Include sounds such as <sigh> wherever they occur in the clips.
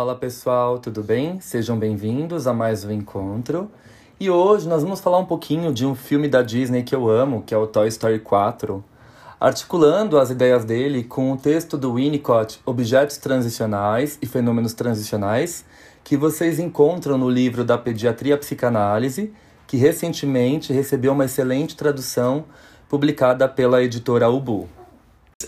Fala pessoal, tudo bem? Sejam bem-vindos a mais um encontro. E hoje nós vamos falar um pouquinho de um filme da Disney que eu amo, que é o Toy Story 4 articulando as ideias dele com o texto do Winnicott, Objetos Transicionais e Fenômenos Transicionais, que vocês encontram no livro da Pediatria Psicanálise, que recentemente recebeu uma excelente tradução publicada pela editora Ubu.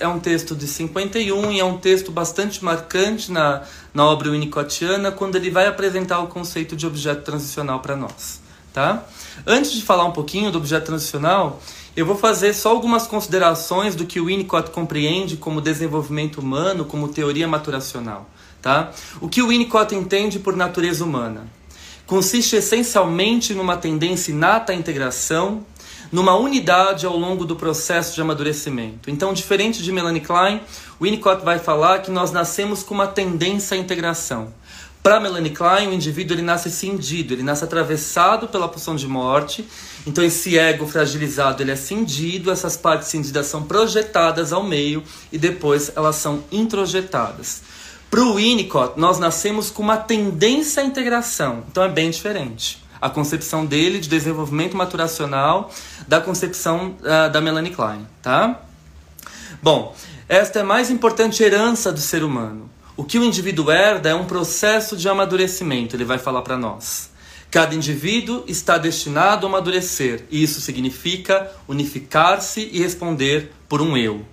É um texto de 51 e é um texto bastante marcante na, na obra winnicottiana quando ele vai apresentar o conceito de objeto transicional para nós. Tá? Antes de falar um pouquinho do objeto transicional, eu vou fazer só algumas considerações do que o Winnicott compreende como desenvolvimento humano, como teoria maturacional. Tá? O que o Winnicott entende por natureza humana? Consiste essencialmente numa tendência inata à integração, numa unidade ao longo do processo de amadurecimento. Então, diferente de Melanie Klein, Winnicott vai falar que nós nascemos com uma tendência à integração. Para Melanie Klein, o indivíduo ele nasce cindido, ele nasce atravessado pela pulsão de morte. Então esse ego fragilizado ele é cindido, essas partes cindidas são projetadas ao meio e depois elas são introjetadas. Para o Winnicott, nós nascemos com uma tendência à integração, então é bem diferente. A concepção dele de desenvolvimento maturacional da concepção uh, da Melanie Klein, tá? Bom, esta é a mais importante herança do ser humano. O que o indivíduo herda é um processo de amadurecimento, ele vai falar para nós. Cada indivíduo está destinado a amadurecer, e isso significa unificar-se e responder por um eu.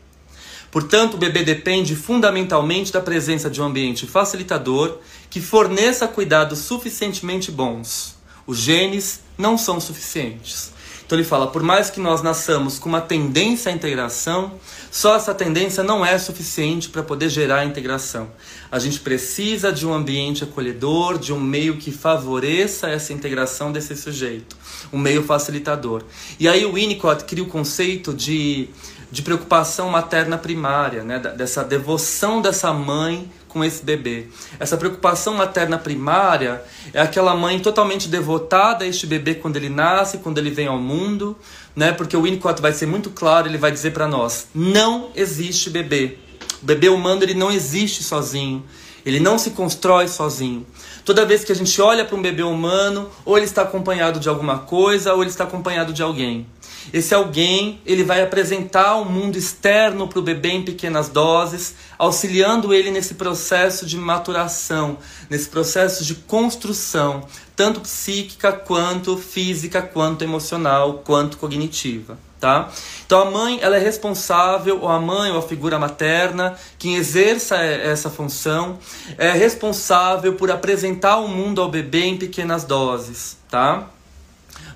Portanto, o bebê depende fundamentalmente da presença de um ambiente facilitador que forneça cuidados suficientemente bons. Os genes não são suficientes. Então ele fala, por mais que nós nasçamos com uma tendência à integração, só essa tendência não é suficiente para poder gerar a integração. A gente precisa de um ambiente acolhedor, de um meio que favoreça essa integração desse sujeito, um meio facilitador. E aí o Winnicott cria o conceito de, de preocupação materna primária, né? dessa devoção dessa mãe com esse bebê. Essa preocupação materna primária é aquela mãe totalmente devotada a este bebê quando ele nasce, quando ele vem ao mundo, né? Porque o Winnicott vai ser muito claro, ele vai dizer para nós: não existe bebê. O bebê humano ele não existe sozinho. Ele não se constrói sozinho. Toda vez que a gente olha para um bebê humano, ou ele está acompanhado de alguma coisa, ou ele está acompanhado de alguém. Esse alguém, ele vai apresentar o um mundo externo para o bebê em pequenas doses, auxiliando ele nesse processo de maturação, nesse processo de construção, tanto psíquica quanto física, quanto emocional, quanto cognitiva. Tá? Então a mãe ela é responsável, ou a mãe ou a figura materna, quem exerça essa função, é responsável por apresentar o mundo ao bebê em pequenas doses. Tá?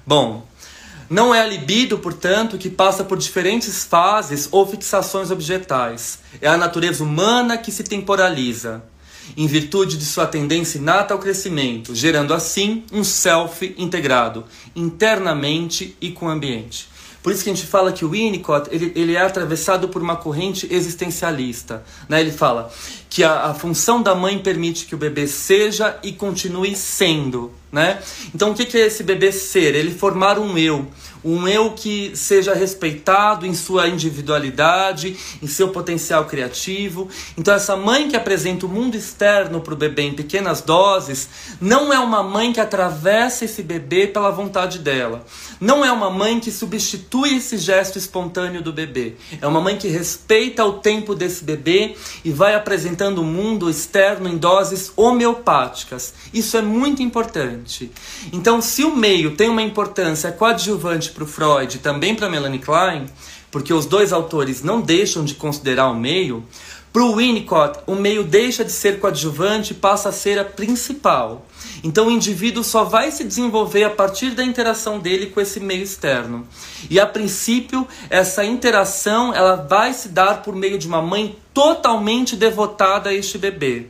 Bom, não é a libido, portanto, que passa por diferentes fases ou fixações objetais. É a natureza humana que se temporaliza, em virtude de sua tendência inata ao crescimento, gerando assim um self integrado, internamente e com o ambiente. Por isso que a gente fala que o Winnicott ele, ele é atravessado por uma corrente existencialista. Né? Ele fala que a, a função da mãe permite que o bebê seja e continue sendo né? Então o que é esse bebê ser? Ele formar um eu, um eu que seja respeitado em sua individualidade, em seu potencial criativo. Então, essa mãe que apresenta o mundo externo para o bebê em pequenas doses, não é uma mãe que atravessa esse bebê pela vontade dela. Não é uma mãe que substitui esse gesto espontâneo do bebê. É uma mãe que respeita o tempo desse bebê e vai apresentando o mundo externo em doses homeopáticas. Isso é muito importante. Então, se o meio tem uma importância coadjuvante para o Freud e também para Melanie Klein, porque os dois autores não deixam de considerar o meio, para o Winnicott, o meio deixa de ser coadjuvante e passa a ser a principal. Então o indivíduo só vai se desenvolver a partir da interação dele com esse meio externo. E a princípio, essa interação ela vai se dar por meio de uma mãe totalmente devotada a este bebê.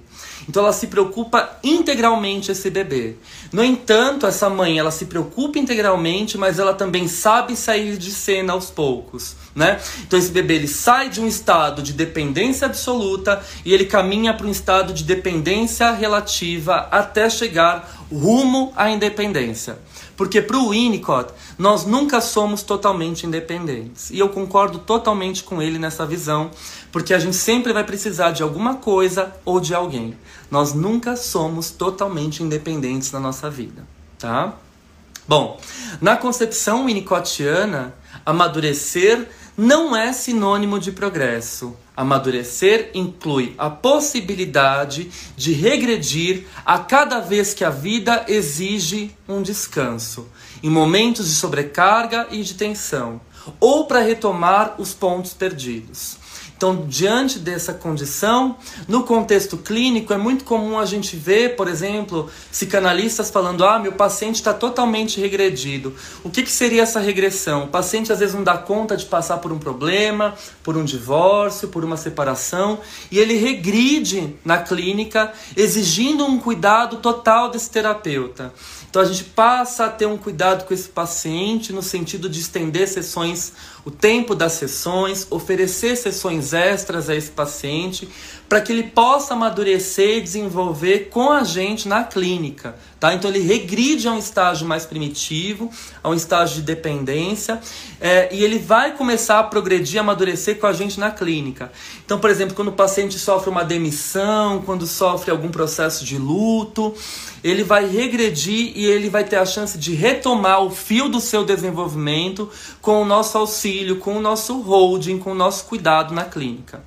Então ela se preocupa integralmente esse bebê. No entanto, essa mãe, ela se preocupa integralmente, mas ela também sabe sair de cena aos poucos, né? Então esse bebê ele sai de um estado de dependência absoluta e ele caminha para um estado de dependência relativa até chegar rumo à independência. Porque para o Winnicott, nós nunca somos totalmente independentes. E eu concordo totalmente com ele nessa visão, porque a gente sempre vai precisar de alguma coisa ou de alguém. Nós nunca somos totalmente independentes na nossa vida, tá? Bom, na concepção winnicottiana, amadurecer não é sinônimo de progresso. Amadurecer inclui a possibilidade de regredir a cada vez que a vida exige um descanso, em momentos de sobrecarga e de tensão, ou para retomar os pontos perdidos. Então, diante dessa condição, no contexto clínico, é muito comum a gente ver, por exemplo, psicanalistas falando: ah, meu paciente está totalmente regredido. O que, que seria essa regressão? O paciente às vezes não dá conta de passar por um problema, por um divórcio, por uma separação, e ele regride na clínica, exigindo um cuidado total desse terapeuta. Então a gente passa a ter um cuidado com esse paciente no sentido de estender sessões, o tempo das sessões, oferecer sessões extras a esse paciente, para que ele possa amadurecer e desenvolver com a gente na clínica. Tá? Então ele regride a um estágio mais primitivo, a um estágio de dependência, é, e ele vai começar a progredir, amadurecer com a gente na clínica. Então, por exemplo, quando o paciente sofre uma demissão, quando sofre algum processo de luto, ele vai regredir e ele vai ter a chance de retomar o fio do seu desenvolvimento com o nosso auxílio, com o nosso holding, com o nosso cuidado na clínica.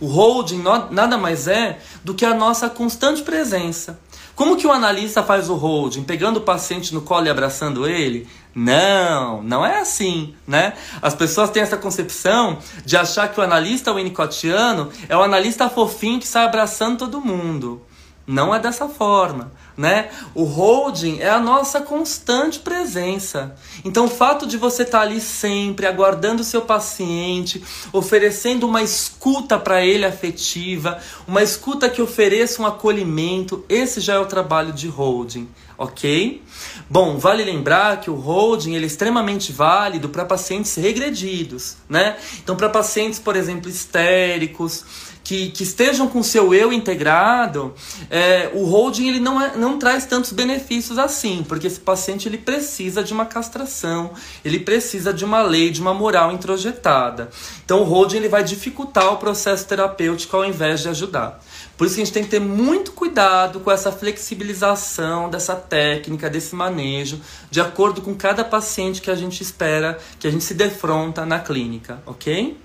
O holding nada mais é do que a nossa constante presença. Como que o analista faz o holding? Pegando o paciente no colo e abraçando ele? Não, não é assim, né? As pessoas têm essa concepção de achar que o analista winnicottiano é o analista fofinho que sai abraçando todo mundo. Não é dessa forma, né? O holding é a nossa constante presença. Então, o fato de você estar tá ali sempre aguardando o seu paciente, oferecendo uma escuta para ele afetiva, uma escuta que ofereça um acolhimento, esse já é o trabalho de holding, ok? Bom, vale lembrar que o holding ele é extremamente válido para pacientes regredidos, né? Então, para pacientes, por exemplo, histéricos, que, que estejam com seu eu integrado, é, o holding ele não, é, não traz tantos benefícios assim, porque esse paciente ele precisa de uma castração, ele precisa de uma lei, de uma moral introjetada. Então o holding ele vai dificultar o processo terapêutico ao invés de ajudar. Por isso que a gente tem que ter muito cuidado com essa flexibilização dessa técnica, desse manejo, de acordo com cada paciente que a gente espera, que a gente se defronta na clínica, ok?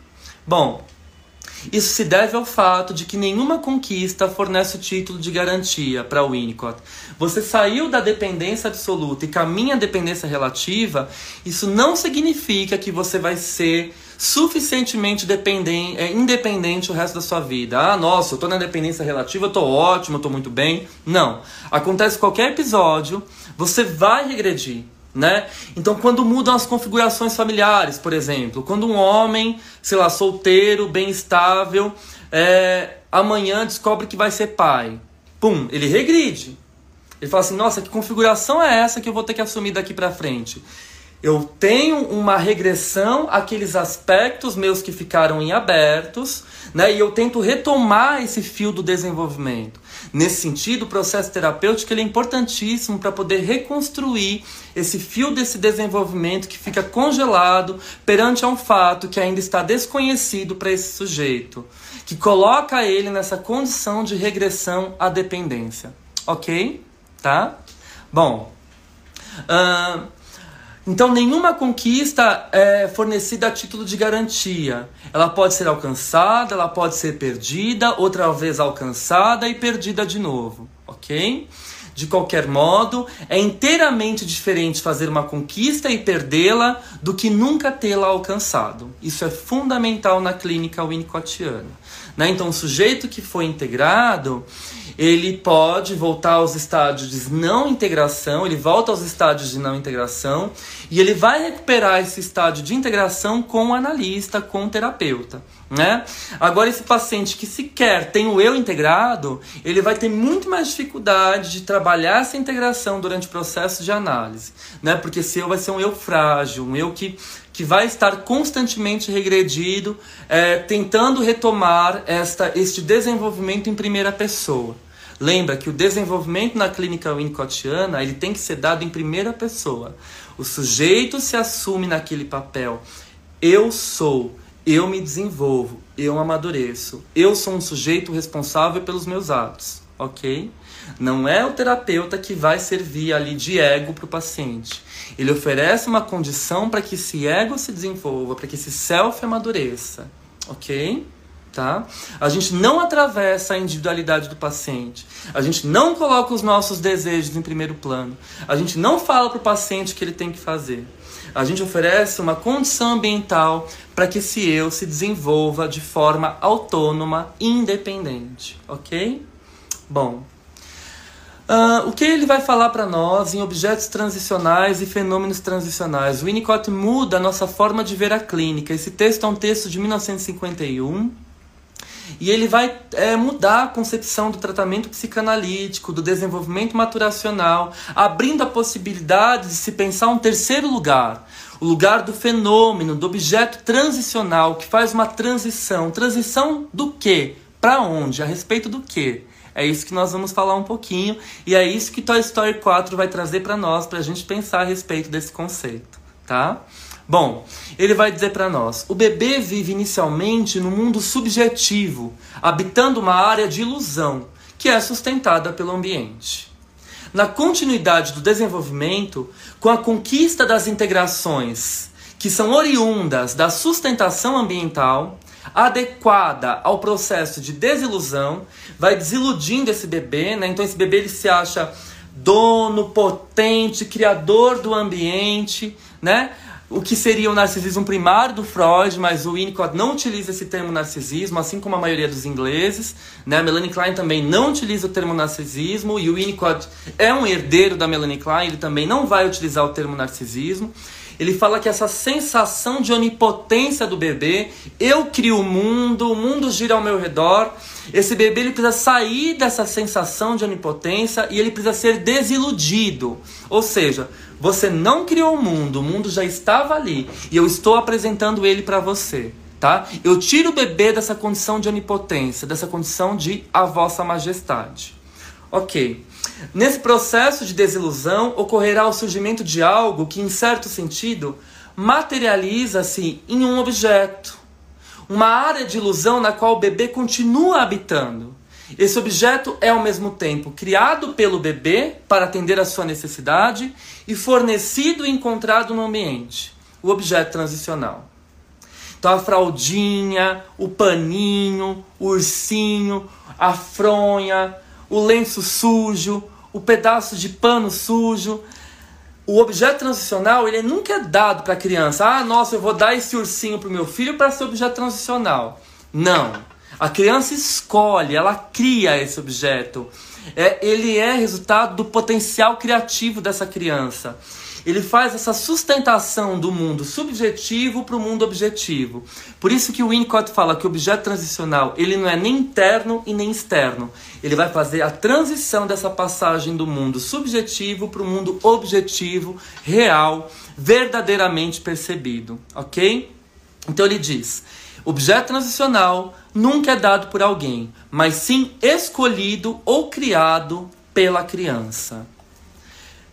Bom, isso se deve ao fato de que nenhuma conquista fornece o título de garantia para Winnicott. Você saiu da dependência absoluta e caminha à dependência relativa, isso não significa que você vai ser suficientemente dependente, é, independente o resto da sua vida. Ah, nossa, eu estou na dependência relativa, eu estou ótimo, eu estou muito bem. Não. Acontece qualquer episódio, você vai regredir né? Então, quando mudam as configurações familiares, por exemplo, quando um homem, sei lá, solteiro, bem estável, é, amanhã descobre que vai ser pai, pum, ele regride. Ele fala assim: nossa, que configuração é essa que eu vou ter que assumir daqui para frente? Eu tenho uma regressão àqueles aspectos meus que ficaram em abertos, né? E eu tento retomar esse fio do desenvolvimento. Nesse sentido, o processo terapêutico ele é importantíssimo para poder reconstruir esse fio desse desenvolvimento que fica congelado perante a um fato que ainda está desconhecido para esse sujeito, que coloca ele nessa condição de regressão à dependência. Ok? Tá? Bom. Uh, então, nenhuma conquista é fornecida a título de garantia. Ela pode ser alcançada, ela pode ser perdida, outra vez alcançada e perdida de novo, ok? De qualquer modo, é inteiramente diferente fazer uma conquista e perdê-la do que nunca tê-la alcançado. Isso é fundamental na clínica winnicottiana. Né? Então, o sujeito que foi integrado, ele pode voltar aos estádios de não integração, ele volta aos estádios de não integração e ele vai recuperar esse estádio de integração com o analista, com o terapeuta. Né? Agora, esse paciente que sequer tem o eu integrado, ele vai ter muito mais dificuldade de trabalhar essa integração durante o processo de análise, né? porque esse eu vai ser um eu frágil, um eu que que vai estar constantemente regredido, é, tentando retomar esta, este desenvolvimento em primeira pessoa. Lembra que o desenvolvimento na clínica winnicottiana ele tem que ser dado em primeira pessoa. O sujeito se assume naquele papel. Eu sou, eu me desenvolvo, eu amadureço. Eu sou um sujeito responsável pelos meus atos, ok? Não é o terapeuta que vai servir ali de ego para o paciente. Ele oferece uma condição para que esse ego se desenvolva, para que esse self amadureça, ok? Tá? A gente não atravessa a individualidade do paciente. A gente não coloca os nossos desejos em primeiro plano. A gente não fala para o paciente o que ele tem que fazer. A gente oferece uma condição ambiental para que esse eu se desenvolva de forma autônoma independente, ok? Bom, Uh, o que ele vai falar para nós em objetos transicionais e fenômenos transicionais? O Winnicott muda a nossa forma de ver a clínica. Esse texto é um texto de 1951 e ele vai é, mudar a concepção do tratamento psicanalítico, do desenvolvimento maturacional, abrindo a possibilidade de se pensar um terceiro lugar, o lugar do fenômeno, do objeto transicional que faz uma transição. Transição do quê? Para onde? A respeito do quê? É isso que nós vamos falar um pouquinho e é isso que Toy Story 4 vai trazer para nós, para a gente pensar a respeito desse conceito, tá? Bom, ele vai dizer para nós: o bebê vive inicialmente no mundo subjetivo, habitando uma área de ilusão que é sustentada pelo ambiente. Na continuidade do desenvolvimento, com a conquista das integrações que são oriundas da sustentação ambiental, adequada ao processo de desilusão, vai desiludindo esse bebê, né? Então esse bebê ele se acha dono, potente, criador do ambiente, né? O que seria o narcisismo primário do Freud, mas o Winnicott não utiliza esse termo narcisismo, assim como a maioria dos ingleses. Né? A Melanie Klein também não utiliza o termo narcisismo, e o Winnicott é um herdeiro da Melanie Klein, ele também não vai utilizar o termo narcisismo. Ele fala que essa sensação de onipotência do bebê, eu crio o mundo, o mundo gira ao meu redor. Esse bebê ele precisa sair dessa sensação de onipotência e ele precisa ser desiludido. Ou seja, você não criou o mundo, o mundo já estava ali e eu estou apresentando ele para você. Tá? Eu tiro o bebê dessa condição de onipotência, dessa condição de a vossa majestade. Ok. Nesse processo de desilusão, ocorrerá o surgimento de algo que, em certo sentido, materializa-se em um objeto, uma área de ilusão na qual o bebê continua habitando. Esse objeto é, ao mesmo tempo, criado pelo bebê para atender a sua necessidade e fornecido e encontrado no ambiente o objeto transicional. Então, a fraldinha, o paninho, o ursinho, a fronha, o lenço sujo, o pedaço de pano sujo. O objeto transicional, ele nunca é dado para a criança. Ah, nossa, eu vou dar esse ursinho para o meu filho para ser objeto transicional. Não. A criança escolhe, ela cria esse objeto. É, ele é resultado do potencial criativo dessa criança. Ele faz essa sustentação do mundo subjetivo para o mundo objetivo. Por isso que o Winnicott fala que o objeto transicional ele não é nem interno e nem externo. Ele vai fazer a transição dessa passagem do mundo subjetivo para o mundo objetivo, real, verdadeiramente percebido, ok? Então ele diz: objeto transicional nunca é dado por alguém, mas sim escolhido ou criado pela criança.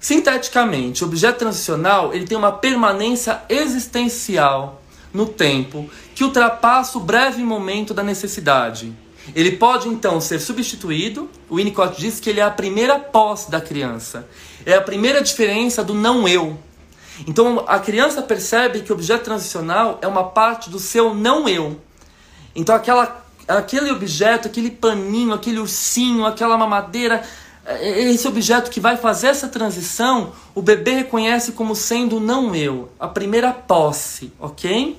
Sinteticamente, o objeto transicional ele tem uma permanência existencial no tempo que ultrapassa o breve momento da necessidade. Ele pode então ser substituído. O Winnicott diz que ele é a primeira posse da criança. É a primeira diferença do não eu. Então a criança percebe que o objeto transicional é uma parte do seu não eu. Então aquela, aquele objeto, aquele paninho, aquele ursinho, aquela mamadeira, esse objeto que vai fazer essa transição, o bebê reconhece como sendo não eu, a primeira posse, ok?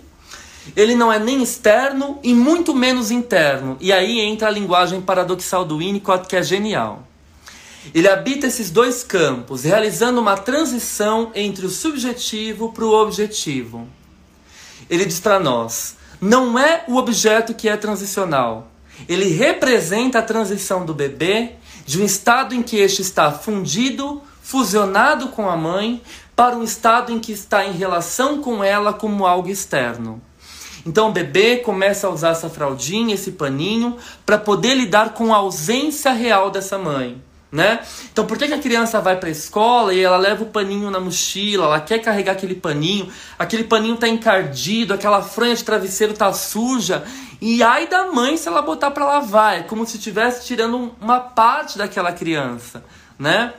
Ele não é nem externo e muito menos interno. E aí entra a linguagem paradoxal do Winnicott, que é genial. Ele habita esses dois campos, realizando uma transição entre o subjetivo para o objetivo. Ele diz para nós: não é o objeto que é transicional. Ele representa a transição do bebê de um estado em que este está fundido, fusionado com a mãe, para um estado em que está em relação com ela como algo externo. Então o bebê começa a usar essa fraldinha, esse paninho, para poder lidar com a ausência real dessa mãe. Né? Então, por que, que a criança vai para a escola e ela leva o paninho na mochila, ela quer carregar aquele paninho, aquele paninho tá encardido, aquela franja de travesseiro tá suja, e ai da mãe se ela botar para lavar, é como se estivesse tirando uma parte daquela criança, né?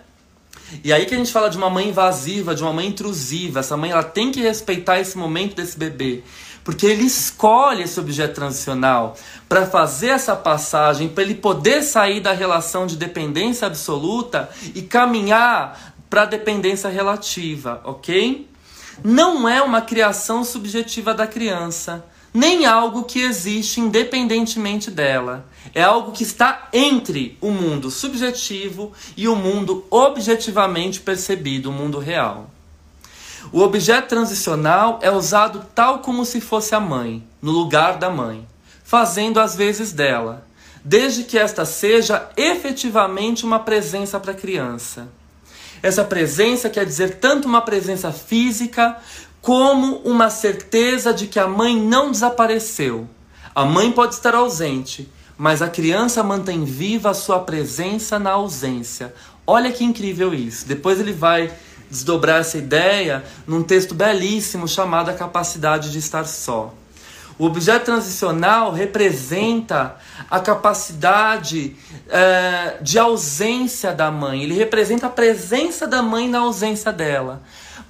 E aí que a gente fala de uma mãe invasiva, de uma mãe intrusiva. Essa mãe ela tem que respeitar esse momento desse bebê. Porque ele escolhe esse objeto transicional para fazer essa passagem, para ele poder sair da relação de dependência absoluta e caminhar para dependência relativa, ok? Não é uma criação subjetiva da criança, nem algo que existe independentemente dela. É algo que está entre o mundo subjetivo e o mundo objetivamente percebido, o mundo real. O objeto transicional é usado tal como se fosse a mãe, no lugar da mãe, fazendo as vezes dela, desde que esta seja efetivamente uma presença para a criança. Essa presença quer dizer tanto uma presença física como uma certeza de que a mãe não desapareceu. A mãe pode estar ausente, mas a criança mantém viva a sua presença na ausência. Olha que incrível isso. Depois ele vai desdobrar essa ideia num texto belíssimo chamado A Capacidade de Estar Só. O objeto transicional representa a capacidade é, de ausência da mãe, ele representa a presença da mãe na ausência dela.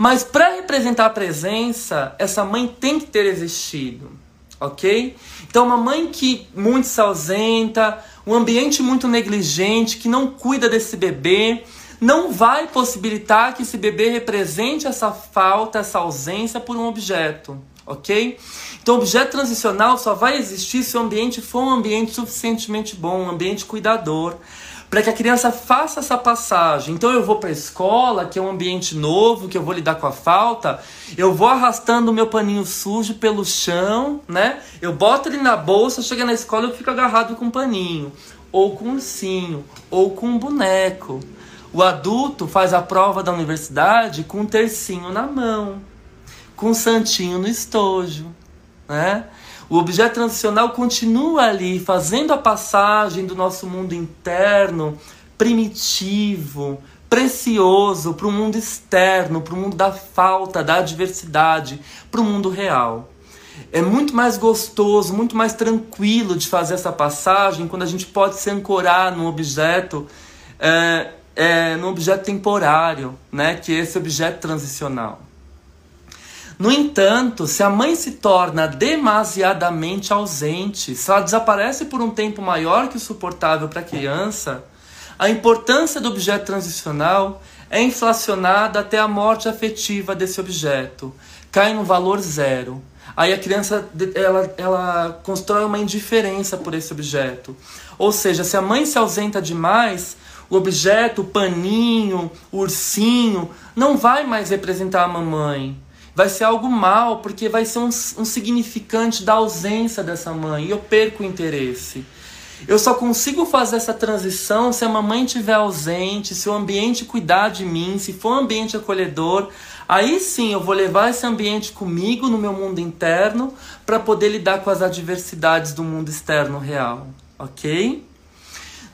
Mas para representar a presença, essa mãe tem que ter existido, ok? Então, uma mãe que muito se ausenta, um ambiente muito negligente, que não cuida desse bebê, não vai possibilitar que esse bebê represente essa falta, essa ausência por um objeto, ok? Então, objeto transicional só vai existir se o ambiente for um ambiente suficientemente bom, um ambiente cuidador, para que a criança faça essa passagem. Então, eu vou para a escola, que é um ambiente novo, que eu vou lidar com a falta, eu vou arrastando o meu paninho sujo pelo chão, né? Eu boto ele na bolsa, chega na escola eu fico agarrado com um paninho, ou com um ursinho, ou com um boneco. O adulto faz a prova da universidade com um tercinho na mão, com um santinho no estojo, né? O objeto transicional continua ali, fazendo a passagem do nosso mundo interno, primitivo, precioso, para o mundo externo, para o mundo da falta, da adversidade, para o mundo real. É muito mais gostoso, muito mais tranquilo de fazer essa passagem quando a gente pode se ancorar num objeto é, é, no objeto temporário, né, que é esse objeto transicional. No entanto, se a mãe se torna demasiadamente ausente, se ela desaparece por um tempo maior que o suportável para a criança, a importância do objeto transicional é inflacionada até a morte afetiva desse objeto, cai no valor zero. Aí a criança ela, ela constrói uma indiferença por esse objeto. Ou seja, se a mãe se ausenta demais, o objeto, o paninho, o ursinho, não vai mais representar a mamãe. Vai ser algo mal, porque vai ser um, um significante da ausência dessa mãe. E eu perco o interesse. Eu só consigo fazer essa transição se a mamãe estiver ausente, se o ambiente cuidar de mim, se for um ambiente acolhedor. Aí sim eu vou levar esse ambiente comigo no meu mundo interno para poder lidar com as adversidades do mundo externo real, ok?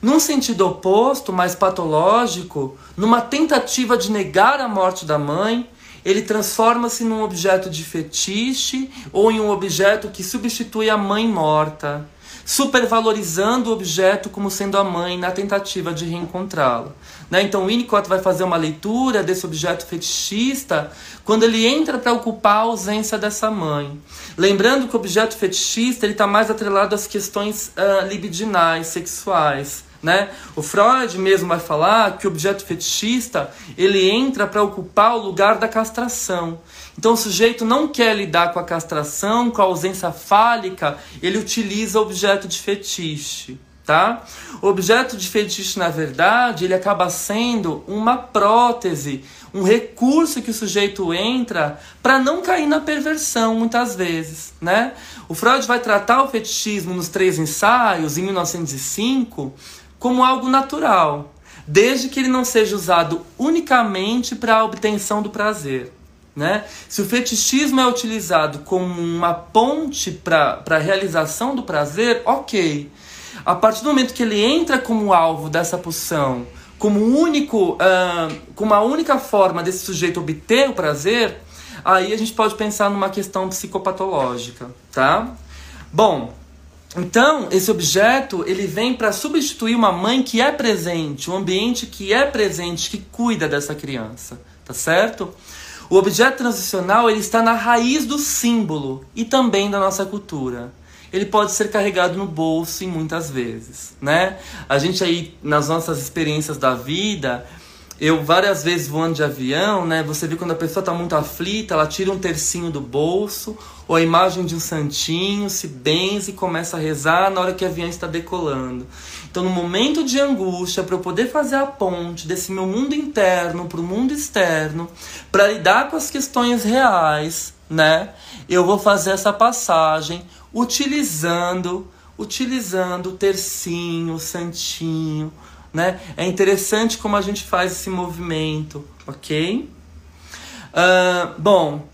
Num sentido oposto, mais patológico, numa tentativa de negar a morte da mãe, ele transforma-se num objeto de fetiche ou em um objeto que substitui a mãe morta supervalorizando o objeto como sendo a mãe na tentativa de reencontrá-lo. Né? Então, Winnicott vai fazer uma leitura desse objeto fetichista quando ele entra para ocupar a ausência dessa mãe. Lembrando que o objeto fetichista está mais atrelado às questões uh, libidinais, sexuais. Né? O Freud mesmo vai falar que o objeto fetichista ele entra para ocupar o lugar da castração. Então o sujeito não quer lidar com a castração, com a ausência fálica, ele utiliza o objeto de fetiche. Tá? O objeto de fetiche, na verdade, ele acaba sendo uma prótese, um recurso que o sujeito entra para não cair na perversão, muitas vezes. Né? O Freud vai tratar o fetichismo nos três ensaios, em 1905, como algo natural, desde que ele não seja usado unicamente para a obtenção do prazer. Né? Se o fetichismo é utilizado como uma ponte para a realização do prazer, ok. A partir do momento que ele entra como alvo dessa pulsão, como único, uh, como a única forma desse sujeito obter o prazer, aí a gente pode pensar numa questão psicopatológica, tá? Bom, então, esse objeto, ele vem para substituir uma mãe que é presente, um ambiente que é presente, que cuida dessa criança, tá certo? O objeto transicional, ele está na raiz do símbolo e também da nossa cultura. Ele pode ser carregado no bolso e muitas vezes, né? A gente aí nas nossas experiências da vida, eu várias vezes voando de avião, né? Você vê quando a pessoa está muito aflita, ela tira um tercinho do bolso, ou a imagem de um santinho, se benze e começa a rezar na hora que o avião está decolando. Então, no momento de angústia, para eu poder fazer a ponte desse meu mundo interno para o mundo externo, para lidar com as questões reais, né? Eu vou fazer essa passagem utilizando, utilizando o tercinho, o santinho, né? É interessante como a gente faz esse movimento, ok? Uh, bom,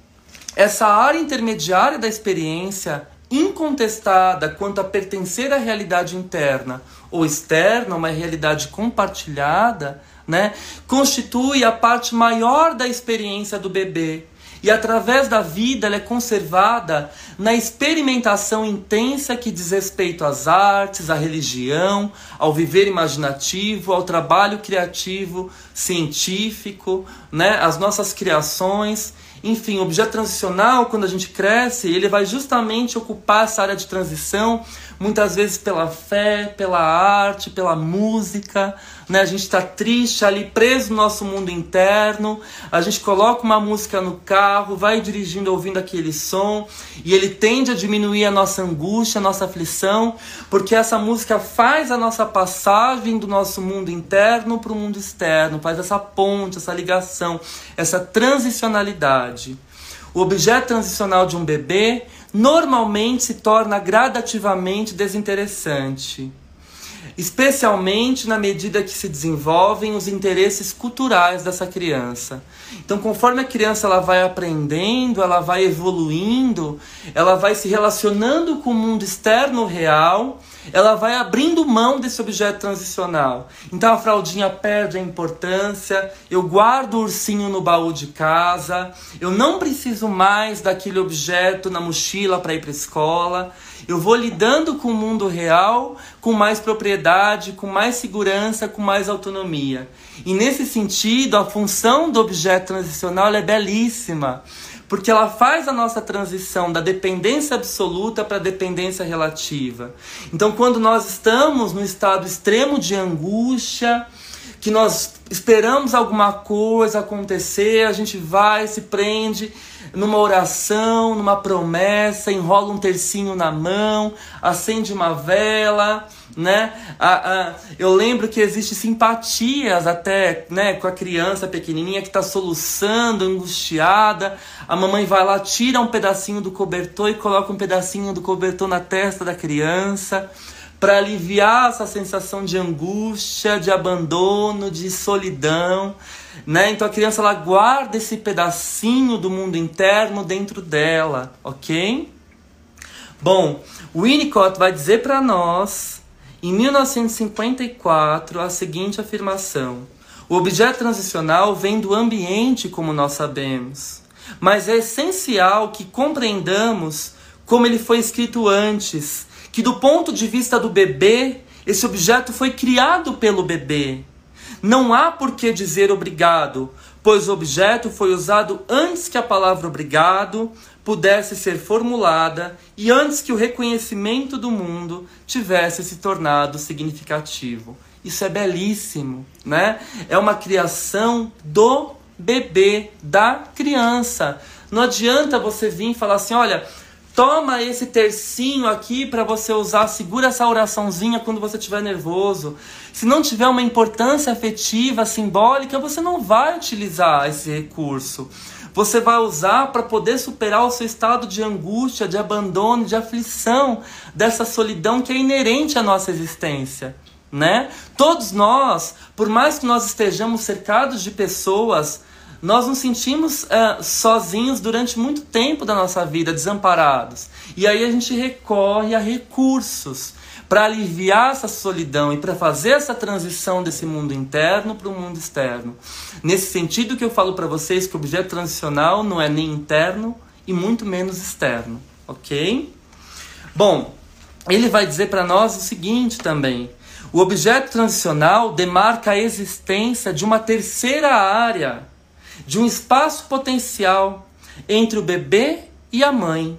essa área intermediária da experiência, incontestada quanto a pertencer à realidade interna ou externa, uma realidade compartilhada, né, constitui a parte maior da experiência do bebê e através da vida ela é conservada na experimentação intensa que diz respeito às artes, à religião, ao viver imaginativo, ao trabalho criativo, científico, né, as nossas criações. Enfim, o objeto transicional, quando a gente cresce, ele vai justamente ocupar essa área de transição muitas vezes pela fé, pela arte, pela música. Né? A gente está triste ali, preso no nosso mundo interno. A gente coloca uma música no carro, vai dirigindo ouvindo aquele som e ele tende a diminuir a nossa angústia, a nossa aflição, porque essa música faz a nossa passagem do nosso mundo interno para o mundo externo, faz essa ponte, essa ligação, essa transicionalidade. O objeto transicional de um bebê normalmente se torna gradativamente desinteressante, especialmente na medida que se desenvolvem os interesses culturais dessa criança. Então, conforme a criança ela vai aprendendo, ela vai evoluindo, ela vai se relacionando com o mundo externo real, ela vai abrindo mão desse objeto transicional. Então a fraldinha perde a importância, eu guardo o ursinho no baú de casa, eu não preciso mais daquele objeto na mochila para ir para escola. Eu vou lidando com o mundo real com mais propriedade, com mais segurança, com mais autonomia. E nesse sentido, a função do objeto transicional é belíssima porque ela faz a nossa transição da dependência absoluta para a dependência relativa. Então, quando nós estamos no estado extremo de angústia, que nós esperamos alguma coisa acontecer, a gente vai, se prende numa oração, numa promessa, enrola um tercinho na mão, acende uma vela, né? eu lembro que existe simpatias até, né, com a criança pequenininha que está soluçando, angustiada. A mamãe vai lá, tira um pedacinho do cobertor e coloca um pedacinho do cobertor na testa da criança para aliviar essa sensação de angústia, de abandono, de solidão, né? Então a criança ela guarda esse pedacinho do mundo interno dentro dela, ok? Bom, Winnicott vai dizer para nós, em 1954, a seguinte afirmação: o objeto transicional vem do ambiente, como nós sabemos, mas é essencial que compreendamos como ele foi escrito antes, que do ponto de vista do bebê, esse objeto foi criado pelo bebê. Não há por que dizer obrigado, pois o objeto foi usado antes que a palavra obrigado pudesse ser formulada e antes que o reconhecimento do mundo tivesse se tornado significativo. Isso é belíssimo, né? É uma criação do bebê, da criança. Não adianta você vir e falar assim: olha, Toma esse tercinho aqui para você usar, segura essa oraçãozinha quando você estiver nervoso. Se não tiver uma importância afetiva, simbólica, você não vai utilizar esse recurso. Você vai usar para poder superar o seu estado de angústia, de abandono, de aflição, dessa solidão que é inerente à nossa existência, né? Todos nós, por mais que nós estejamos cercados de pessoas nós nos sentimos uh, sozinhos durante muito tempo da nossa vida, desamparados. E aí a gente recorre a recursos para aliviar essa solidão e para fazer essa transição desse mundo interno para o mundo externo. Nesse sentido que eu falo para vocês que o objeto transicional não é nem interno e muito menos externo, ok? Bom, ele vai dizer para nós o seguinte também: o objeto transicional demarca a existência de uma terceira área de um espaço potencial entre o bebê e a mãe,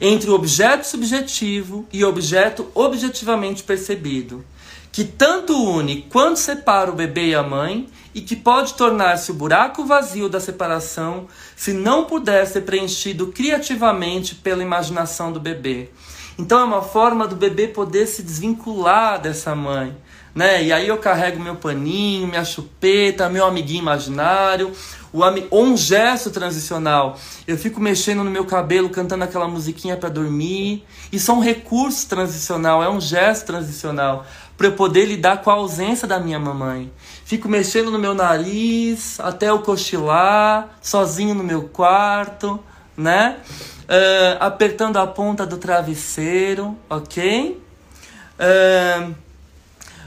entre o objeto subjetivo e o objeto objetivamente percebido, que tanto une quanto separa o bebê e a mãe e que pode tornar-se o buraco vazio da separação se não puder ser preenchido criativamente pela imaginação do bebê. Então é uma forma do bebê poder se desvincular dessa mãe, né? E aí eu carrego meu paninho, minha chupeta, meu amiguinho imaginário, o ou um gesto transicional. Eu fico mexendo no meu cabelo, cantando aquela musiquinha para dormir. Isso é um recurso transicional, é um gesto transicional para eu poder lidar com a ausência da minha mamãe. Fico mexendo no meu nariz até eu cochilar, sozinho no meu quarto, né? Uh, apertando a ponta do travesseiro, ok? Uh,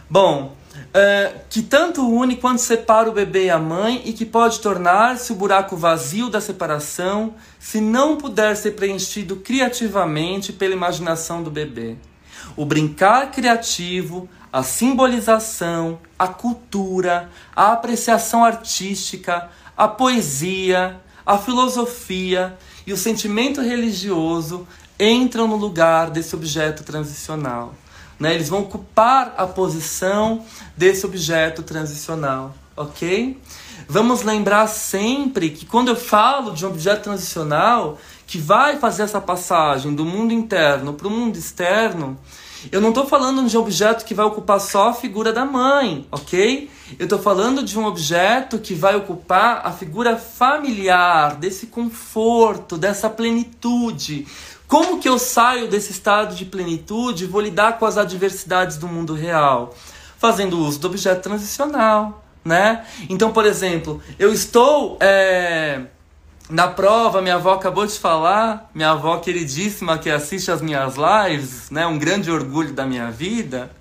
Bom, é, que tanto une quanto separa o bebê e a mãe e que pode tornar-se o buraco vazio da separação se não puder ser preenchido criativamente pela imaginação do bebê. O brincar criativo, a simbolização, a cultura, a apreciação artística, a poesia, a filosofia e o sentimento religioso entram no lugar desse objeto transicional. Né? Eles vão ocupar a posição desse objeto transicional, ok? Vamos lembrar sempre que quando eu falo de um objeto transicional que vai fazer essa passagem do mundo interno para o mundo externo, eu não estou falando de um objeto que vai ocupar só a figura da mãe, ok? Eu estou falando de um objeto que vai ocupar a figura familiar, desse conforto, dessa plenitude, como que eu saio desse estado de plenitude e vou lidar com as adversidades do mundo real? Fazendo uso do objeto transicional, né? Então, por exemplo, eu estou é, na prova, minha avó acabou de falar, minha avó queridíssima que assiste as minhas lives, né? Um grande orgulho da minha vida.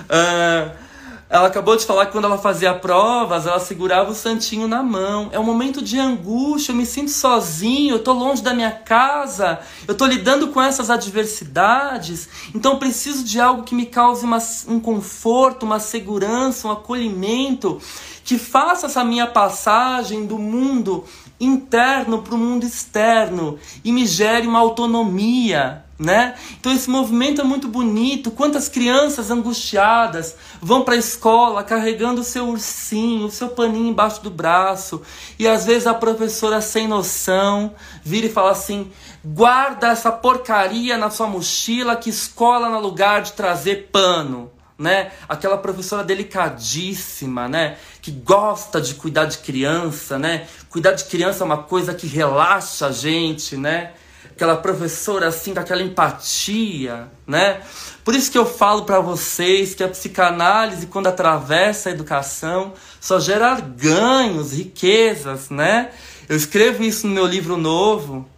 Uh, ela acabou de falar que quando ela fazia provas, ela segurava o santinho na mão. É um momento de angústia, eu me sinto sozinho, eu tô longe da minha casa, eu tô lidando com essas adversidades, então preciso de algo que me cause uma, um conforto, uma segurança, um acolhimento, que faça essa minha passagem do mundo interno para o mundo externo e me gere uma autonomia, né? Então esse movimento é muito bonito. Quantas crianças angustiadas vão para a escola carregando o seu ursinho, o seu paninho embaixo do braço, e às vezes a professora sem noção vira e fala assim: "Guarda essa porcaria na sua mochila, que escola no lugar de trazer pano" né? Aquela professora delicadíssima, né? Que gosta de cuidar de criança, né? Cuidar de criança é uma coisa que relaxa a gente, né? Aquela professora assim com aquela empatia, né? Por isso que eu falo para vocês que a psicanálise quando atravessa a educação só gera ganhos, riquezas, né? Eu escrevo isso no meu livro novo,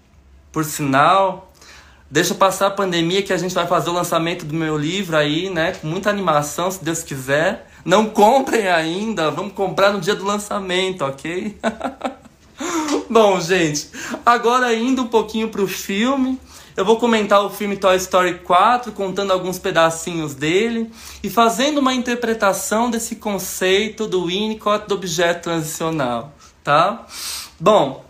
por sinal, Deixa passar a pandemia que a gente vai fazer o lançamento do meu livro aí, né? Com muita animação, se Deus quiser. Não <laughs> comprem ainda, vamos comprar no dia do lançamento, ok? <laughs> <laughs> Bom, gente, agora indo um pouquinho pro filme, eu vou comentar o filme Toy Story 4, contando alguns pedacinhos dele e fazendo uma interpretação desse conceito do Winnicott do objeto transicional, tá? Bom,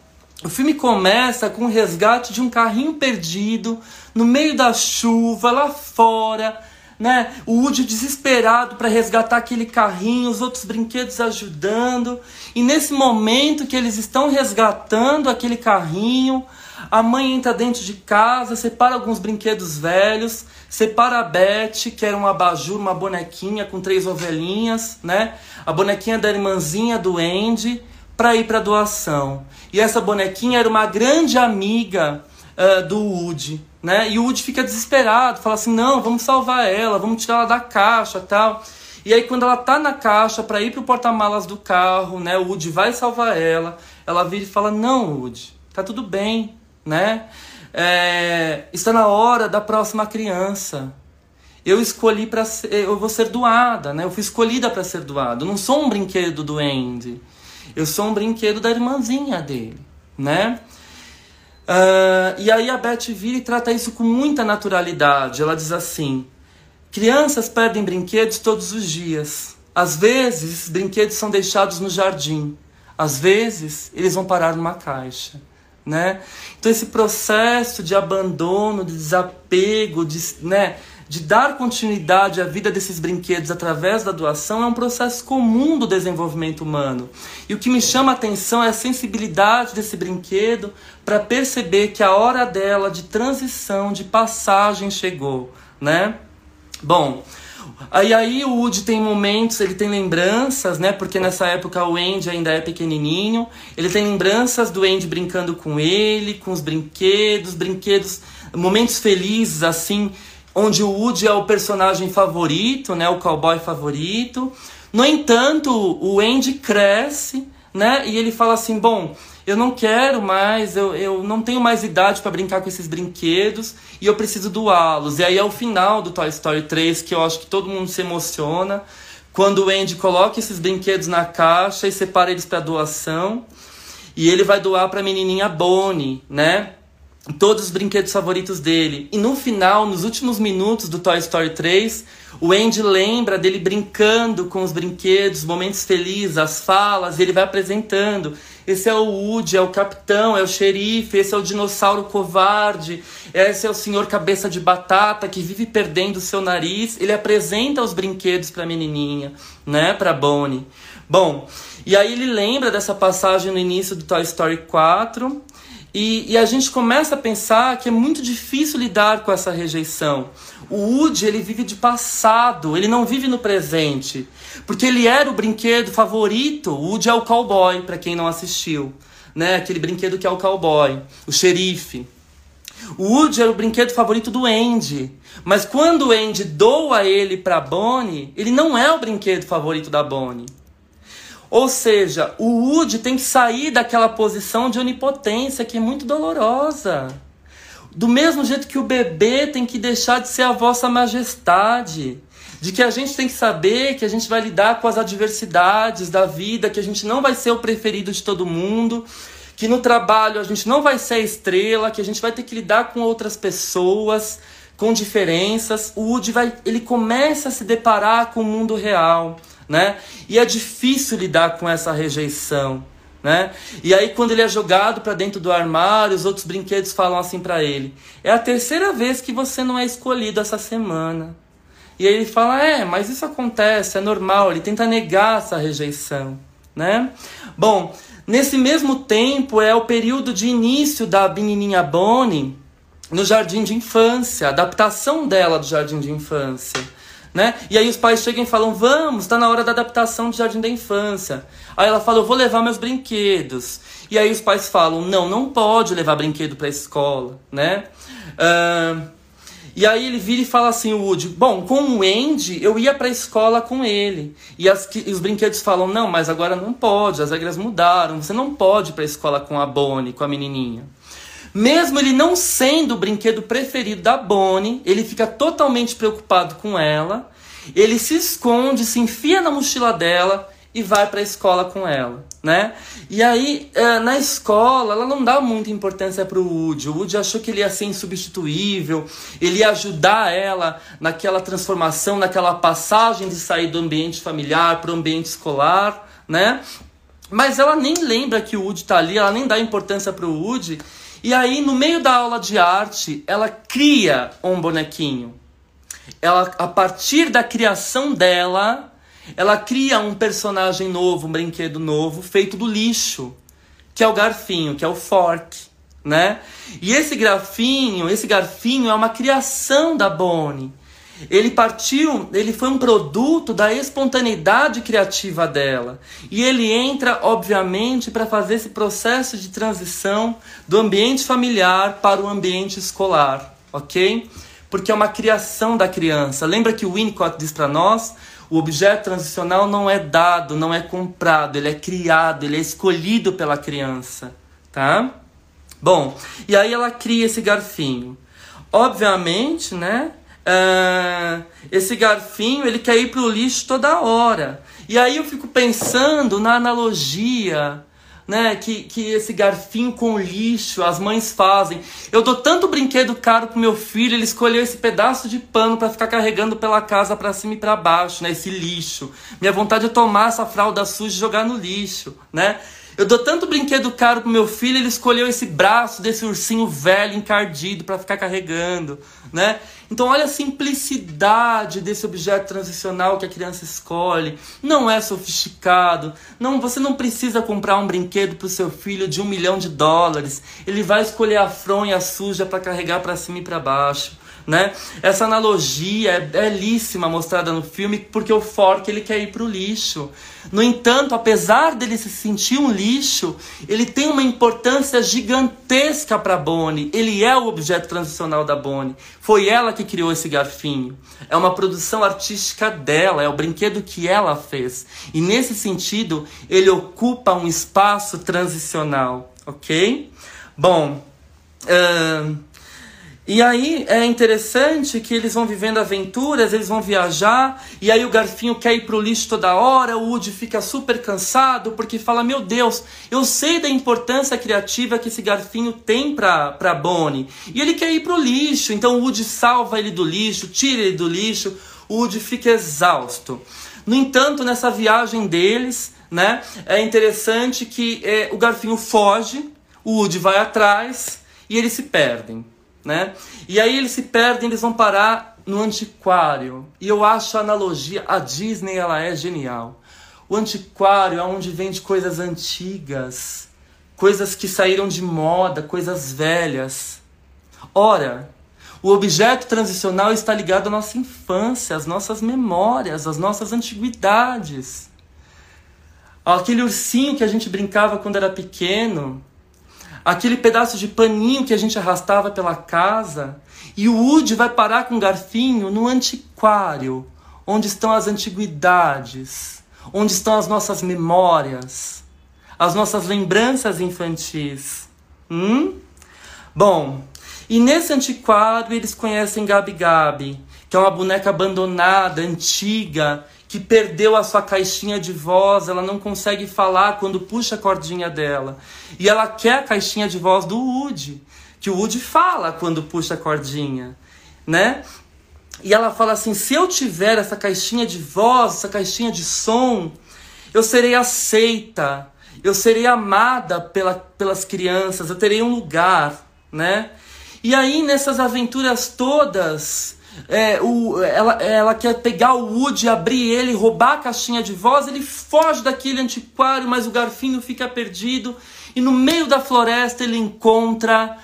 o filme começa com o resgate de um carrinho perdido no meio da chuva, lá fora, né? O Woody desesperado para resgatar aquele carrinho, os outros brinquedos ajudando. E nesse momento que eles estão resgatando aquele carrinho, a mãe entra dentro de casa, separa alguns brinquedos velhos, separa a Beth, que era um abajur, uma bonequinha com três ovelhinhas, né? A bonequinha da irmãzinha do Andy para ir para doação. E essa bonequinha era uma grande amiga uh, do Woody, né? E o Woody fica desesperado, fala assim: "Não, vamos salvar ela, vamos tirar ela da caixa, tal". E aí quando ela tá na caixa para ir pro porta-malas do carro, né? O Woody vai salvar ela. Ela vira e fala: "Não, Woody, tá tudo bem, né? É, está na hora da próxima criança. Eu escolhi para eu vou ser doada, né? Eu fui escolhida para ser doada. Eu não sou um brinquedo do Andy. Eu sou um brinquedo da irmãzinha dele, né? Uh, e aí a Beth vira e trata isso com muita naturalidade. Ela diz assim: crianças perdem brinquedos todos os dias. Às vezes, brinquedos são deixados no jardim. Às vezes, eles vão parar numa caixa. Né? Então, esse processo de abandono, de desapego, de, né, de dar continuidade à vida desses brinquedos através da doação é um processo comum do desenvolvimento humano. E o que me chama a atenção é a sensibilidade desse brinquedo para perceber que a hora dela de transição, de passagem chegou, né? Bom, Aí aí o Woody tem momentos, ele tem lembranças, né? Porque nessa época o Andy ainda é pequenininho. Ele tem lembranças do Andy brincando com ele, com os brinquedos, brinquedos, momentos felizes assim, onde o Woody é o personagem favorito, né, o cowboy favorito. No entanto, o Andy cresce, né, e ele fala assim: bom, eu não quero mais, eu, eu não tenho mais idade para brincar com esses brinquedos e eu preciso doá-los. E aí é o final do Toy Story 3 que eu acho que todo mundo se emociona quando o Andy coloca esses brinquedos na caixa e separa eles para doação. E ele vai doar para a menininha Bonnie, né? Todos os brinquedos favoritos dele. E no final, nos últimos minutos do Toy Story 3, o Andy lembra dele brincando com os brinquedos, momentos felizes, as falas, e ele vai apresentando. Esse é o Woody, é o capitão, é o xerife, esse é o dinossauro covarde, esse é o senhor cabeça de batata que vive perdendo o seu nariz. Ele apresenta os brinquedos para a menininha, né, para Bonnie. Bom, e aí ele lembra dessa passagem no início do Toy Story 4 e, e, a gente começa a pensar que é muito difícil lidar com essa rejeição. O Woody, ele vive de passado, ele não vive no presente. Porque ele era o brinquedo favorito. O Woody é o cowboy, para quem não assistiu. Né? Aquele brinquedo que é o cowboy, o xerife. O Woody era o brinquedo favorito do Andy. Mas quando o Andy doa ele para Bonnie, ele não é o brinquedo favorito da Bonnie. Ou seja, o Woody tem que sair daquela posição de onipotência que é muito dolorosa. Do mesmo jeito que o bebê tem que deixar de ser a vossa majestade. De que a gente tem que saber que a gente vai lidar com as adversidades da vida, que a gente não vai ser o preferido de todo mundo, que no trabalho a gente não vai ser a estrela, que a gente vai ter que lidar com outras pessoas, com diferenças. O Woody vai, ele começa a se deparar com o mundo real né? E é difícil lidar com essa rejeição, né? E aí quando ele é jogado para dentro do armário, os outros brinquedos falam assim para ele: "É a terceira vez que você não é escolhido essa semana". E aí ele fala: "É, mas isso acontece, é normal". Ele tenta negar essa rejeição, né? Bom, nesse mesmo tempo é o período de início da menininha Bonnie no jardim de infância, adaptação dela do jardim de infância. Né? E aí os pais chegam e falam: Vamos, está na hora da adaptação do jardim da infância. Aí ela fala: Eu vou levar meus brinquedos. E aí os pais falam: Não, não pode levar brinquedo para a escola, né? Uh, e aí ele vira e fala assim: o Woody, bom, com o Andy eu ia para a escola com ele. E, as, e os brinquedos falam: Não, mas agora não pode, as regras mudaram. Você não pode ir para a escola com a Bonnie, com a menininha. Mesmo ele não sendo o brinquedo preferido da Bonnie, ele fica totalmente preocupado com ela. Ele se esconde, se enfia na mochila dela e vai para a escola com ela, né? E aí, é, na escola, ela não dá muita importância para o Woody. O Woody achou que ele ia ser insubstituível, ele ia ajudar ela naquela transformação, naquela passagem de sair do ambiente familiar para o ambiente escolar, né? Mas ela nem lembra que o Woody está ali, ela nem dá importância para o Woody. E aí, no meio da aula de arte, ela cria um bonequinho. Ela, a partir da criação dela, ela cria um personagem novo, um brinquedo novo, feito do lixo, que é o garfinho, que é o fork, né? E esse garfinho, esse garfinho é uma criação da Bonnie. Ele partiu, ele foi um produto da espontaneidade criativa dela. E ele entra, obviamente, para fazer esse processo de transição do ambiente familiar para o ambiente escolar, ok? Porque é uma criação da criança. Lembra que o Winnicott diz para nós? O objeto transicional não é dado, não é comprado, ele é criado, ele é escolhido pela criança, tá? Bom, e aí ela cria esse garfinho. Obviamente, né? Uh, esse garfinho ele quer ir para o lixo toda hora. E aí eu fico pensando na analogia né, que, que esse garfinho com lixo as mães fazem. Eu dou tanto brinquedo caro pro meu filho, ele escolheu esse pedaço de pano para ficar carregando pela casa para cima e para baixo, né, esse lixo. Minha vontade é tomar essa fralda suja e jogar no lixo, né? Eu dou tanto brinquedo caro pro meu filho, ele escolheu esse braço desse ursinho velho encardido para ficar carregando, né? Então olha a simplicidade desse objeto transicional que a criança escolhe. Não é sofisticado. Não, você não precisa comprar um brinquedo pro seu filho de um milhão de dólares. Ele vai escolher a fronha suja para carregar para cima e para baixo né? Essa analogia é belíssima mostrada no filme porque o Fork ele quer ir para o lixo. No entanto, apesar dele se sentir um lixo, ele tem uma importância gigantesca para Bonnie. Ele é o objeto transicional da Bonnie. Foi ela que criou esse garfinho. É uma produção artística dela, é o brinquedo que ela fez. E nesse sentido, ele ocupa um espaço transicional, ok? Bom. Uh e aí é interessante que eles vão vivendo aventuras, eles vão viajar, e aí o garfinho quer ir pro lixo toda hora, o Woody fica super cansado porque fala: Meu Deus, eu sei da importância criativa que esse garfinho tem pra, pra Bonnie. E ele quer ir pro lixo, então o Woody salva ele do lixo, tira ele do lixo, o Woody fica exausto. No entanto, nessa viagem deles, né, é interessante que é, o garfinho foge, o Woody vai atrás e eles se perdem né? E aí eles se perdem, eles vão parar no antiquário. E eu acho a analogia, a Disney ela é genial. O antiquário é onde vende coisas antigas, coisas que saíram de moda, coisas velhas. Ora, o objeto transicional está ligado à nossa infância, às nossas memórias, às nossas antiguidades. Aquele ursinho que a gente brincava quando era pequeno, aquele pedaço de paninho que a gente arrastava pela casa, e o Woody vai parar com o garfinho no antiquário, onde estão as antiguidades, onde estão as nossas memórias, as nossas lembranças infantis. Hum? Bom, e nesse antiquário eles conhecem Gabi Gabi, que é uma boneca abandonada, antiga, que perdeu a sua caixinha de voz, ela não consegue falar quando puxa a cordinha dela. E ela quer a caixinha de voz do Woody, que o Woody fala quando puxa a cordinha, né? E ela fala assim: se eu tiver essa caixinha de voz, essa caixinha de som, eu serei aceita. eu serei amada pela, pelas crianças, eu terei um lugar, né? E aí, nessas aventuras todas, é, o, ela, ela quer pegar o Woody, abrir ele, roubar a caixinha de voz, ele foge daquele antiquário, mas o garfinho fica perdido. E no meio da floresta ele encontra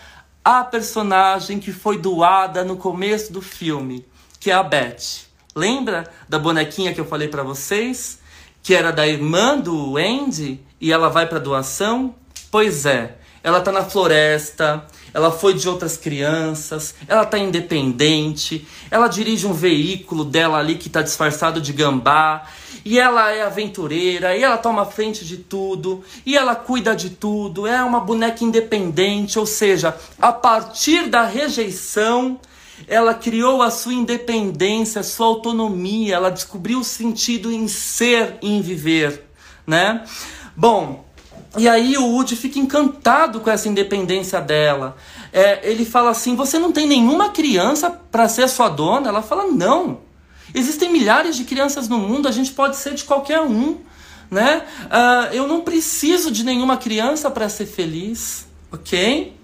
a personagem que foi doada no começo do filme, que é a Beth. Lembra da bonequinha que eu falei para vocês? Que era da irmã do Andy e ela vai para doação? Pois é, ela tá na floresta, ela foi de outras crianças, ela tá independente, ela dirige um veículo dela ali que tá disfarçado de gambá, e ela é aventureira, e ela toma frente de tudo, e ela cuida de tudo, é uma boneca independente, ou seja, a partir da rejeição, ela criou a sua independência, a sua autonomia, ela descobriu o sentido em ser em viver, né? Bom, e aí o Woody fica encantado com essa independência dela. É, ele fala assim: Você não tem nenhuma criança para ser sua dona? Ela fala: Não. Existem milhares de crianças no mundo, a gente pode ser de qualquer um. Né? Uh, eu não preciso de nenhuma criança para ser feliz, ok?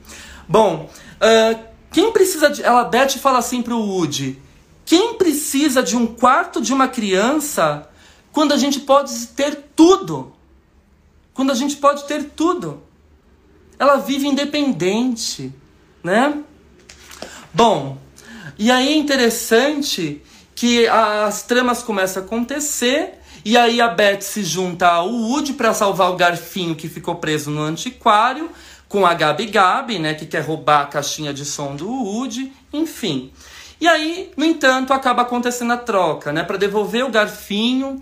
Bom, uh, quem precisa de. Ela, Beth fala assim para o Woody: Quem precisa de um quarto de uma criança quando a gente pode ter tudo? Quando a gente pode ter tudo. Ela vive independente, né? Bom, e aí é interessante que as tramas começam a acontecer e aí a Beth se junta ao Woody para salvar o garfinho que ficou preso no antiquário com a Gabi Gabi, né, que quer roubar a caixinha de som do Woody, enfim. E aí, no entanto, acaba acontecendo a troca, né, para devolver o garfinho,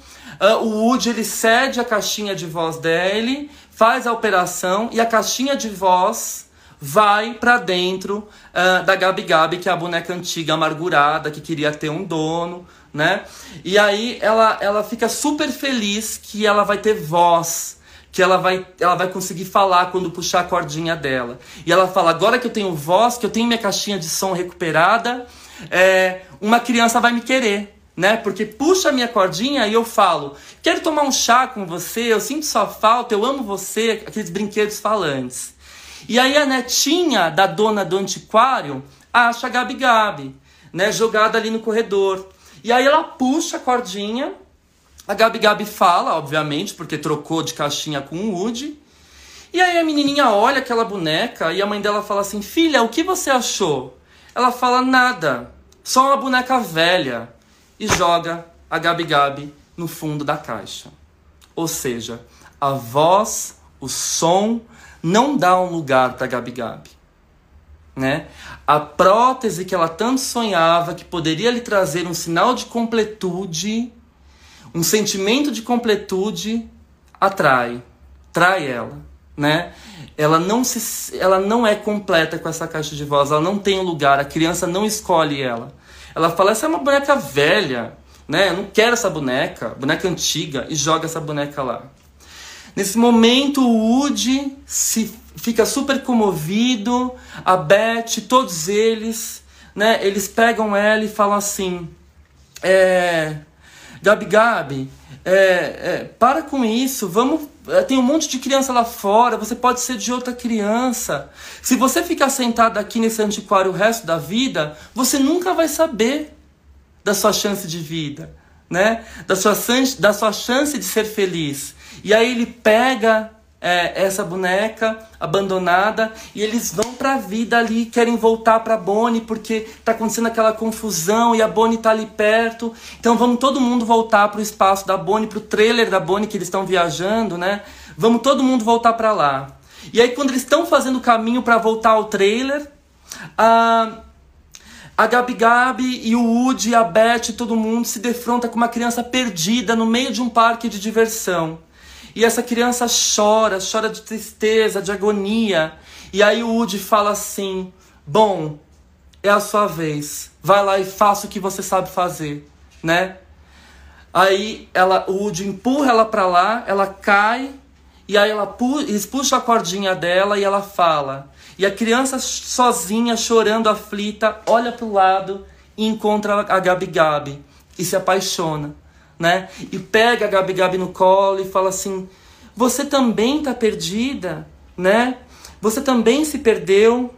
o Woody ele cede a caixinha de voz dele, faz a operação e a caixinha de voz vai para dentro uh, da Gabi Gabi, que é a boneca antiga amargurada que queria ter um dono, né? E aí ela, ela fica super feliz que ela vai ter voz, que ela vai, ela vai conseguir falar quando puxar a cordinha dela. E ela fala: agora que eu tenho voz, que eu tenho minha caixinha de som recuperada, é, uma criança vai me querer né? Porque puxa a minha cordinha e eu falo: quero tomar um chá com você, eu sinto sua falta, eu amo você, aqueles brinquedos falantes. E aí a netinha da dona do antiquário acha a Gabi Gabi, né? Jogada ali no corredor. E aí ela puxa a cordinha, a Gabi Gabi fala, obviamente, porque trocou de caixinha com o Woody. E aí a menininha olha aquela boneca e a mãe dela fala assim: Filha, o que você achou? Ela fala: Nada, só uma boneca velha e joga a Gabi Gabi no fundo da caixa. Ou seja, a voz, o som não dá um lugar para Gabi Gabi. Né? A prótese que ela tanto sonhava, que poderia lhe trazer um sinal de completude, um sentimento de completude, atrai, trai ela, né? Ela não se, ela não é completa com essa caixa de voz, ela não tem um lugar, a criança não escolhe ela. Ela fala: essa é uma boneca velha, né? Eu não quero essa boneca, boneca antiga, e joga essa boneca lá. Nesse momento, o Woody se fica super comovido, a Beth, todos eles, né? Eles pegam ela e falam assim: é, Gabi Gabi, é, é, para com isso, vamos. É, tem um monte de criança lá fora, você pode ser de outra criança. Se você ficar sentado aqui nesse antiquário o resto da vida, você nunca vai saber da sua chance de vida, né? Da sua, da sua chance de ser feliz. E aí ele pega é, essa boneca abandonada e eles vão para a vida ali, querem voltar para Bonnie porque tá acontecendo aquela confusão e a Bonnie tá ali perto. Então vamos todo mundo voltar para o espaço da Bonnie, para o trailer da Bonnie que eles estão viajando, né? Vamos todo mundo voltar para lá. E aí quando eles estão fazendo o caminho para voltar ao trailer, a a Gabi Gabi e o Woody, a Beth, todo mundo se defronta com uma criança perdida no meio de um parque de diversão. E essa criança chora, chora de tristeza, de agonia. E aí o Woody fala assim: Bom, é a sua vez. Vai lá e faça o que você sabe fazer, né? Aí ela, o Woody empurra ela para lá, ela cai e aí ela pu puxa a cordinha dela e ela fala. E a criança sozinha, chorando, aflita, olha pro lado e encontra a Gabi Gabi e se apaixona né? E pega a Gabi Gabi no colo e fala assim: você também está perdida, né? Você também se perdeu.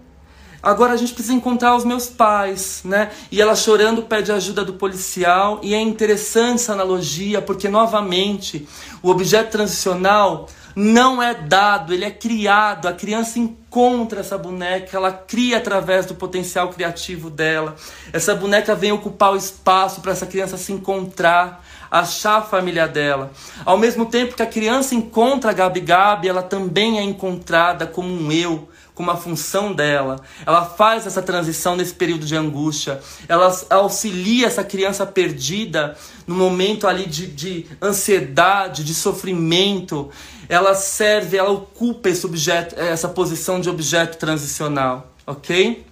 Agora a gente precisa encontrar os meus pais, né? E ela chorando pede ajuda do policial. E é interessante essa analogia, porque novamente o objeto transicional não é dado, ele é criado. A criança encontra essa boneca, ela cria através do potencial criativo dela. Essa boneca vem ocupar o espaço para essa criança se encontrar, achar a família dela. Ao mesmo tempo que a criança encontra a Gabi Gabi, ela também é encontrada como um eu, como a função dela. Ela faz essa transição nesse período de angústia. Ela auxilia essa criança perdida no momento ali de, de ansiedade, de sofrimento ela serve, ela ocupa esse objeto, essa posição de objeto transicional, ok?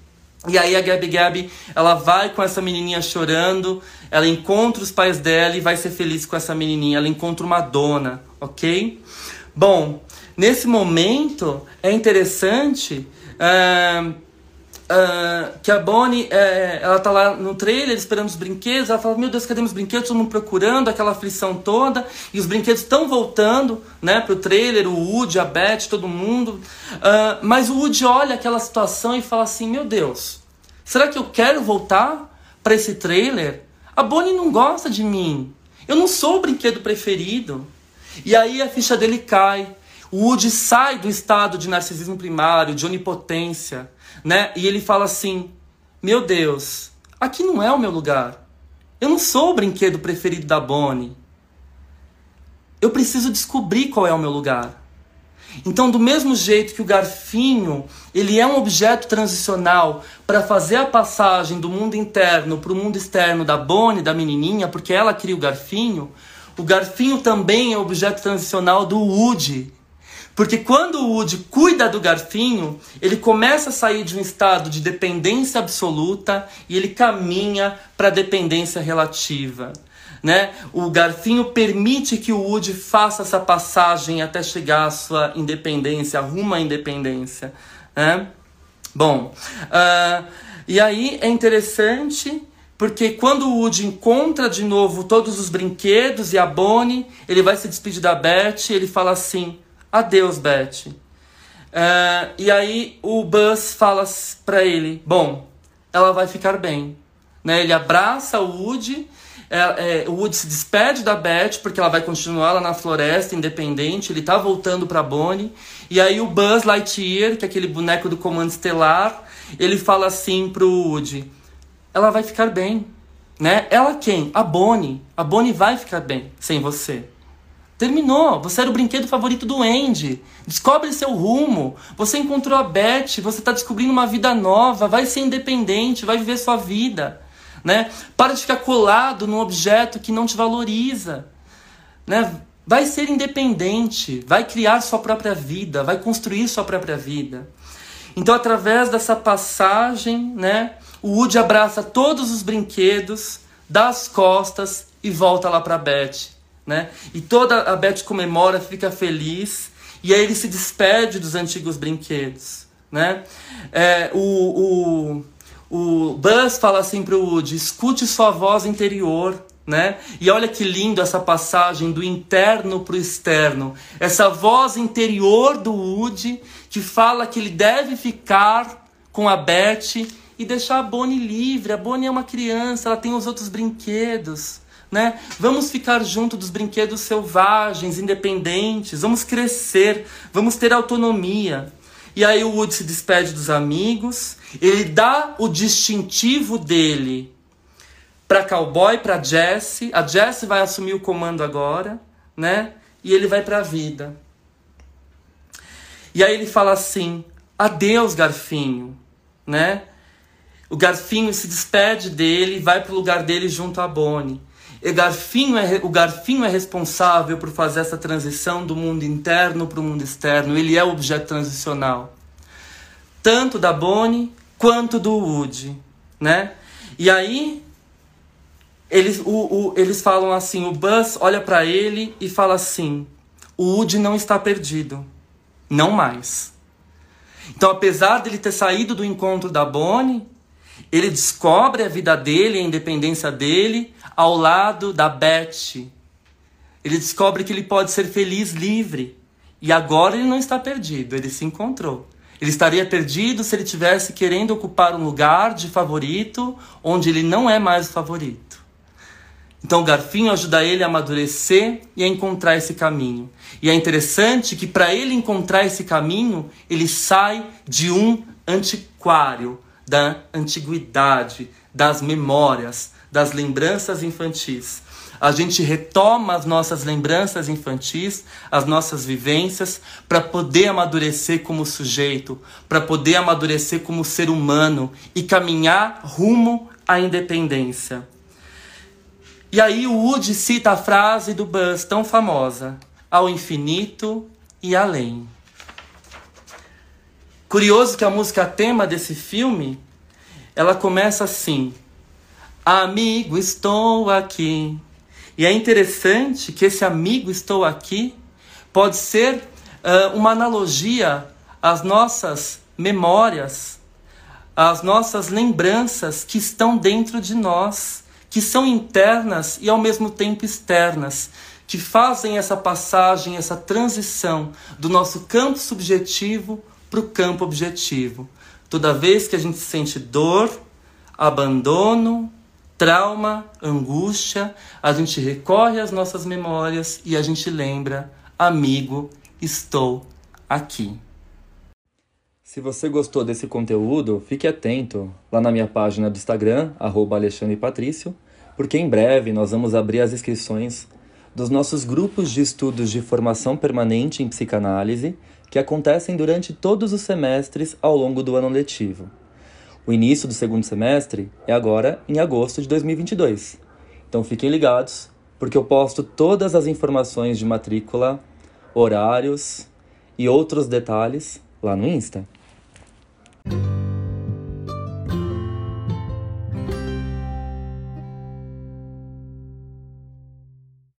E aí a Gabi Gabi, ela vai com essa menininha chorando, ela encontra os pais dela e vai ser feliz com essa menininha, ela encontra uma dona, ok? Bom, nesse momento é interessante uh, Uh, que a Bonnie, é, ela tá lá no trailer esperando os brinquedos, ela fala, meu Deus, cadê meus brinquedos? Todo mundo procurando, aquela aflição toda, e os brinquedos estão voltando, né, pro trailer, o Woody, a Beth, todo mundo. Uh, mas o Woody olha aquela situação e fala assim, meu Deus, será que eu quero voltar para esse trailer? A Bonnie não gosta de mim, eu não sou o brinquedo preferido. E aí a ficha dele cai, o Woody sai do estado de narcisismo primário, de onipotência, né? E ele fala assim: Meu Deus, aqui não é o meu lugar. Eu não sou o brinquedo preferido da Bonnie. Eu preciso descobrir qual é o meu lugar. Então, do mesmo jeito que o garfinho, ele é um objeto transicional para fazer a passagem do mundo interno para o mundo externo da Bonnie, da menininha, porque ela cria o garfinho, o garfinho também é objeto transicional do Woody, porque quando o Woody cuida do garfinho, ele começa a sair de um estado de dependência absoluta e ele caminha para dependência relativa. Né? O garfinho permite que o Woody faça essa passagem até chegar à sua independência, rumo à independência. Né? Bom, uh, e aí é interessante porque quando o Woody encontra de novo todos os brinquedos e a Bonnie, ele vai se despedir da Beth e ele fala assim: Adeus, Beth. Uh, e aí o Buzz fala para ele: Bom, ela vai ficar bem. Né? Ele abraça o Woody. É, é, o Woody se despede da Beth porque ela vai continuar lá na floresta independente. Ele tá voltando para Bonnie. E aí o Buzz Lightyear, que é aquele boneco do Comando Estelar, ele fala assim pro Woody: Ela vai ficar bem. Né? Ela quem? A Bonnie. A Bonnie vai ficar bem sem você. Terminou. Você era o brinquedo favorito do Andy. Descobre seu rumo. Você encontrou a Beth. Você está descobrindo uma vida nova. Vai ser independente. Vai viver sua vida. Né? Para de ficar colado num objeto que não te valoriza. Né? Vai ser independente. Vai criar sua própria vida. Vai construir sua própria vida. Então, através dessa passagem, né, o Woody abraça todos os brinquedos, dá as costas e volta lá para Beth né? E toda a Beth comemora, fica feliz, e aí ele se despede dos antigos brinquedos, né? É, o, o, o Buzz fala assim pro Woody, escute sua voz interior, né? E olha que lindo essa passagem do interno para o externo. Essa voz interior do Woody que fala que ele deve ficar com a Beth e deixar a Bonnie livre. A Bonnie é uma criança, ela tem os outros brinquedos né? Vamos ficar junto dos brinquedos selvagens, independentes, vamos crescer, vamos ter autonomia. E aí o Woody se despede dos amigos, ele dá o distintivo dele para cowboy, para Jesse. A Jesse vai assumir o comando agora, né? E ele vai para a vida. E aí ele fala assim: "Adeus, garfinho", né? O garfinho se despede dele e vai para o lugar dele junto a Bonnie. E Garfinho é, o Garfinho é responsável por fazer essa transição do mundo interno para o mundo externo. Ele é o objeto transicional. Tanto da Bonnie quanto do Woody. Né? E aí, eles, o, o, eles falam assim: o Buzz olha para ele e fala assim: o Woody não está perdido. Não mais. Então, apesar dele ter saído do encontro da Bonnie, ele descobre a vida dele, a independência dele, ao lado da Beth. Ele descobre que ele pode ser feliz livre, E agora ele não está perdido, ele se encontrou. Ele estaria perdido se ele tivesse querendo ocupar um lugar de favorito onde ele não é mais o favorito. Então o garfinho ajuda ele a amadurecer e a encontrar esse caminho. E é interessante que para ele encontrar esse caminho, ele sai de um antiquário, da antiguidade, das memórias, das lembranças infantis a gente retoma as nossas lembranças infantis, as nossas vivências, para poder amadurecer como sujeito, para poder amadurecer como ser humano e caminhar rumo à independência. E aí o Woody cita a frase do Buzz tão famosa: ao infinito e além. Curioso que a música tema desse filme, ela começa assim: Amigo, estou aqui e é interessante que esse amigo estou aqui pode ser uh, uma analogia às nossas memórias, às nossas lembranças que estão dentro de nós, que são internas e ao mesmo tempo externas, que fazem essa passagem, essa transição do nosso campo subjetivo para o campo objetivo. Toda vez que a gente sente dor, abandono, trauma, angústia, a gente recorre às nossas memórias e a gente lembra, amigo, estou aqui. Se você gostou desse conteúdo, fique atento lá na minha página do Instagram, @alexandrepatrício, porque em breve nós vamos abrir as inscrições dos nossos grupos de estudos de formação permanente em psicanálise que acontecem durante todos os semestres ao longo do ano letivo. O início do segundo semestre é agora em agosto de 2022. Então fiquem ligados, porque eu posto todas as informações de matrícula, horários e outros detalhes lá no Insta.